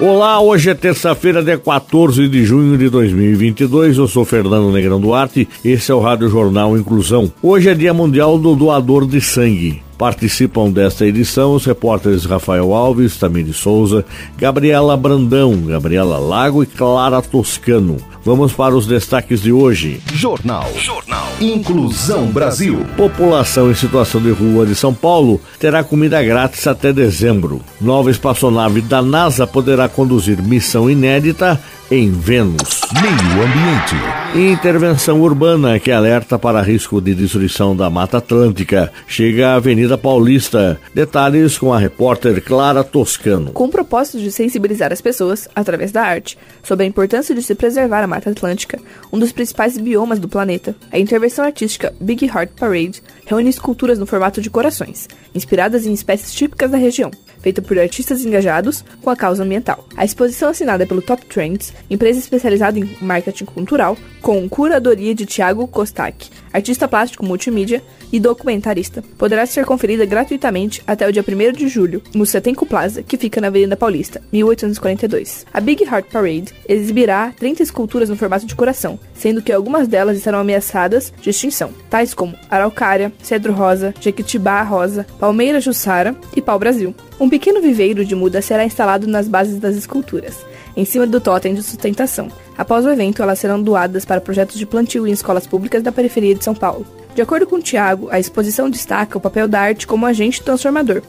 Olá, hoje é terça-feira, dia 14 de junho de 2022. Eu sou Fernando Negrão Duarte. Esse é o Rádio Jornal Inclusão. Hoje é Dia Mundial do Doador de Sangue. Participam desta edição os repórteres Rafael Alves, Tamir Souza, Gabriela Brandão, Gabriela Lago e Clara Toscano. Vamos para os destaques de hoje. Jornal. Jornal. Inclusão Brasil. População em situação de rua de São Paulo terá comida grátis até dezembro. Nova espaçonave da NASA poderá conduzir missão inédita em Vênus. Meio Ambiente. Intervenção urbana que alerta para risco de destruição da Mata Atlântica. Chega à Avenida Paulista. Detalhes com a repórter Clara Toscano. Com o propósito de sensibilizar as pessoas, através da arte, sobre a importância de se preservar a Mata Atlântica, um dos principais biomas do planeta, a intervenção artística Big Heart Parade reúne esculturas no formato de corações, inspiradas em espécies típicas da região feita por artistas engajados com a causa ambiental. A exposição assinada pelo Top Trends, empresa especializada em marketing cultural, com curadoria de Thiago Kostak, artista plástico multimídia e documentarista, poderá ser conferida gratuitamente até o dia 1 de julho no Setenco Plaza, que fica na Avenida Paulista, 1842. A Big Heart Parade exibirá 30 esculturas no formato de coração, sendo que algumas delas estarão ameaçadas de extinção, tais como araucária, cedro rosa, jequitibá rosa, palmeira jussara e pau-brasil. Um pequeno viveiro de muda será instalado nas bases das esculturas, em cima do totem de sustentação. Após o evento, elas serão doadas para projetos de plantio em escolas públicas da periferia de São Paulo. De acordo com Tiago, a exposição destaca o papel da arte como agente transformador.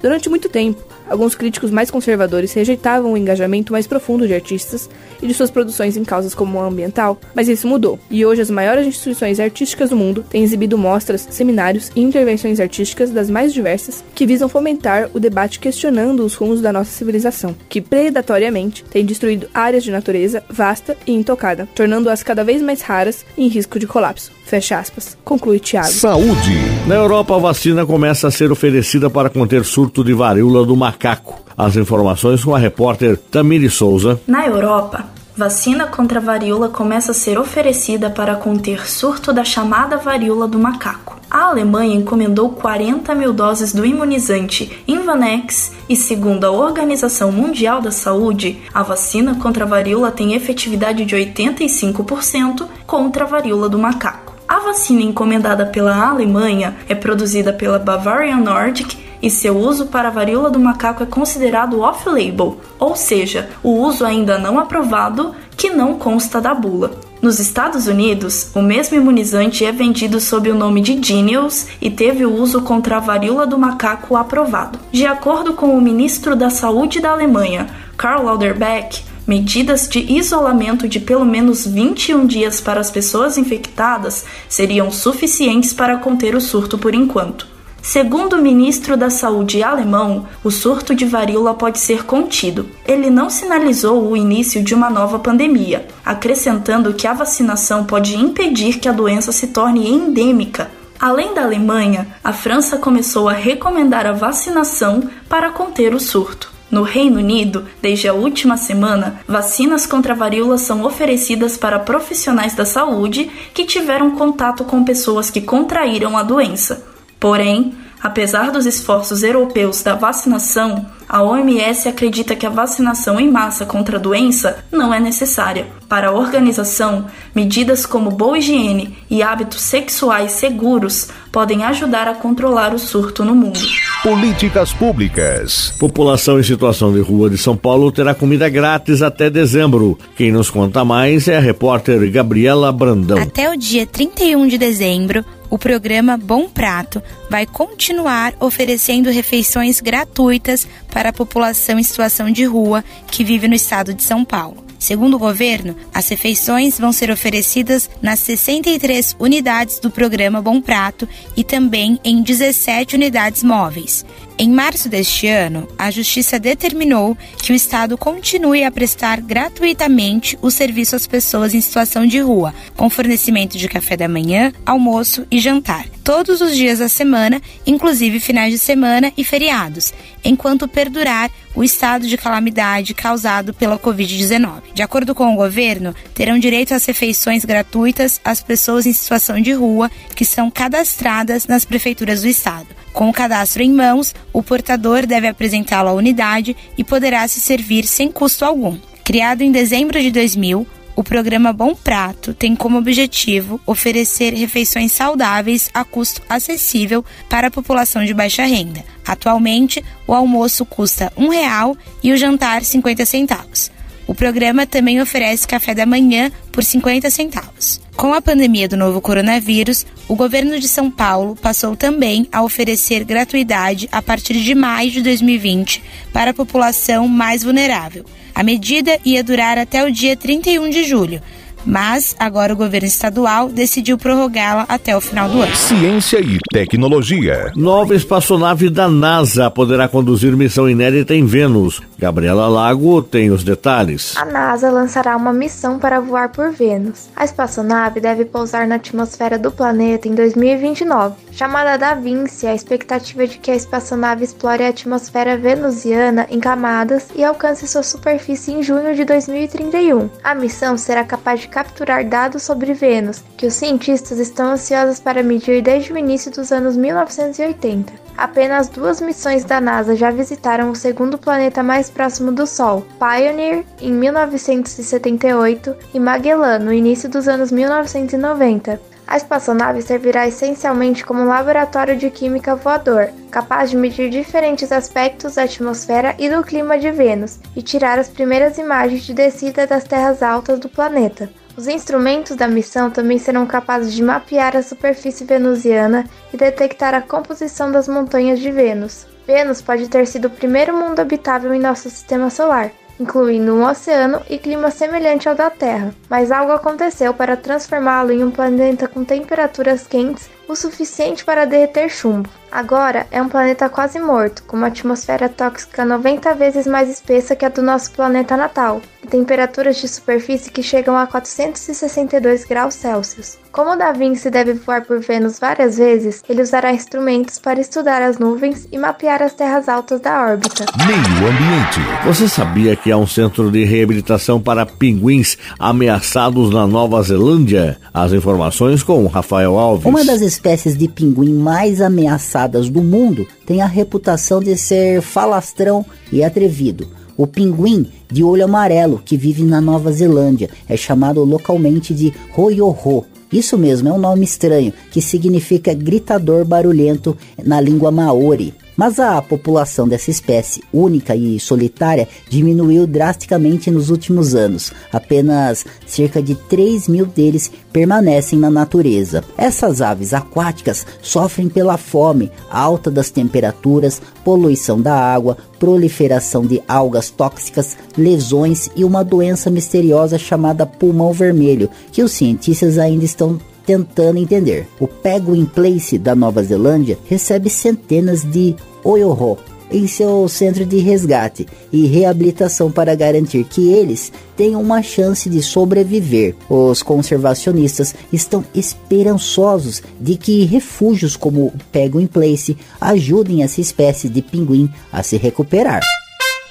Durante muito tempo, Alguns críticos mais conservadores rejeitavam o engajamento mais profundo de artistas e de suas produções em causas como a ambiental, mas isso mudou, e hoje as maiores instituições artísticas do mundo têm exibido mostras, seminários e intervenções artísticas das mais diversas que visam fomentar o debate questionando os rumos da nossa civilização, que predatoriamente tem destruído áreas de natureza vasta e intocada, tornando-as cada vez mais raras e em risco de colapso. Fecha aspas. Conclui Tiago. Saúde. Na Europa, a vacina começa a ser oferecida para conter surto de varíola do macaco. As informações com a repórter Tamiri Souza. Na Europa, vacina contra a varíola começa a ser oferecida para conter surto da chamada varíola do macaco. A Alemanha encomendou 40 mil doses do imunizante Invanex e, segundo a Organização Mundial da Saúde, a vacina contra a varíola tem efetividade de 85% contra a varíola do macaco. A vacina encomendada pela Alemanha é produzida pela Bavarian Nordic e seu uso para a varíola do macaco é considerado off-label, ou seja, o uso ainda não aprovado que não consta da bula. Nos Estados Unidos, o mesmo imunizante é vendido sob o nome de Jynneos e teve o uso contra a varíola do macaco aprovado. De acordo com o ministro da Saúde da Alemanha, Karl Lauterbach, medidas de isolamento de pelo menos 21 dias para as pessoas infectadas seriam suficientes para conter o surto por enquanto. Segundo o ministro da Saúde alemão, o surto de varíola pode ser contido. Ele não sinalizou o início de uma nova pandemia, acrescentando que a vacinação pode impedir que a doença se torne endêmica. Além da Alemanha, a França começou a recomendar a vacinação para conter o surto. No Reino Unido, desde a última semana, vacinas contra a varíola são oferecidas para profissionais da saúde que tiveram contato com pessoas que contraíram a doença. Porém, apesar dos esforços europeus da vacinação, a OMS acredita que a vacinação em massa contra a doença não é necessária. Para a organização, medidas como boa higiene e hábitos sexuais seguros podem ajudar a controlar o surto no mundo. Políticas públicas. População em situação de rua de São Paulo terá comida grátis até dezembro. Quem nos conta mais é a repórter Gabriela Brandão. Até o dia 31 de dezembro, o programa Bom Prato vai continuar oferecendo refeições gratuitas para a população em situação de rua que vive no estado de São Paulo. Segundo o governo, as refeições vão ser oferecidas nas 63 unidades do programa Bom Prato e também em 17 unidades móveis. Em março deste ano, a Justiça determinou que o Estado continue a prestar gratuitamente o serviço às pessoas em situação de rua, com fornecimento de café da manhã, almoço e jantar, todos os dias da semana, inclusive finais de semana e feriados, enquanto perdurar o estado de calamidade causado pela Covid-19. De acordo com o governo, terão direito às refeições gratuitas as pessoas em situação de rua que são cadastradas nas prefeituras do estado. Com o cadastro em mãos, o portador deve apresentá-lo à unidade e poderá se servir sem custo algum. Criado em dezembro de 2000, o programa Bom Prato tem como objetivo oferecer refeições saudáveis a custo acessível para a população de baixa renda. Atualmente, o almoço custa R$ 1,00 e o jantar 50 centavos. O programa também oferece café da manhã por 50 centavos. Com a pandemia do novo coronavírus, o governo de São Paulo passou também a oferecer gratuidade a partir de maio de 2020 para a população mais vulnerável. A medida ia durar até o dia 31 de julho, mas agora o governo estadual decidiu prorrogá-la até o final do ano. Ciência e tecnologia. Nova espaçonave da NASA poderá conduzir missão inédita em Vênus. Gabriela Lago tem os detalhes. A NASA lançará uma missão para voar por Vênus. A espaçonave deve pousar na atmosfera do planeta em 2029. Chamada Da Vinci, a expectativa é de que a espaçonave explore a atmosfera venusiana em camadas e alcance sua superfície em junho de 2031. A missão será capaz de capturar dados sobre Vênus, que os cientistas estão ansiosos para medir desde o início dos anos 1980. Apenas duas missões da NASA já visitaram o segundo planeta mais próximo do Sol, Pioneer em 1978 e Magellan no início dos anos 1990. A espaçonave servirá essencialmente como um laboratório de química voador, capaz de medir diferentes aspectos da atmosfera e do clima de Vênus e tirar as primeiras imagens de descida das terras altas do planeta. Os instrumentos da missão também serão capazes de mapear a superfície venusiana e detectar a composição das montanhas de Vênus. Vênus pode ter sido o primeiro mundo habitável em nosso sistema solar, incluindo um oceano e clima semelhante ao da Terra, mas algo aconteceu para transformá-lo em um planeta com temperaturas quentes o suficiente para derreter chumbo. Agora é um planeta quase morto, com uma atmosfera tóxica 90 vezes mais espessa que a do nosso planeta natal, temperaturas de superfície que chegam a 462 graus Celsius. Como Da Vinci deve voar por Vênus várias vezes, ele usará instrumentos para estudar as nuvens e mapear as terras altas da órbita. Meio ambiente. Você sabia que há um centro de reabilitação para pinguins ameaçados na Nova Zelândia? As informações com Rafael Alves. Uma das espécies de pinguim mais ameaçadas do mundo tem a reputação de ser falastrão e atrevido. O pinguim de olho amarelo que vive na Nova Zelândia é chamado localmente de roiorro. Isso mesmo, é um nome estranho que significa gritador barulhento na língua maori. Mas a população dessa espécie única e solitária diminuiu drasticamente nos últimos anos. Apenas cerca de 3 mil deles permanecem na natureza. Essas aves aquáticas sofrem pela fome, alta das temperaturas, poluição da água, proliferação de algas tóxicas, lesões e uma doença misteriosa chamada pulmão vermelho, que os cientistas ainda estão tentando entender. O Penguin Place da Nova Zelândia recebe centenas de oiorro em seu centro de resgate e reabilitação para garantir que eles tenham uma chance de sobreviver. Os conservacionistas estão esperançosos de que refúgios como o Penguin Place ajudem essa espécie de pinguim a se recuperar.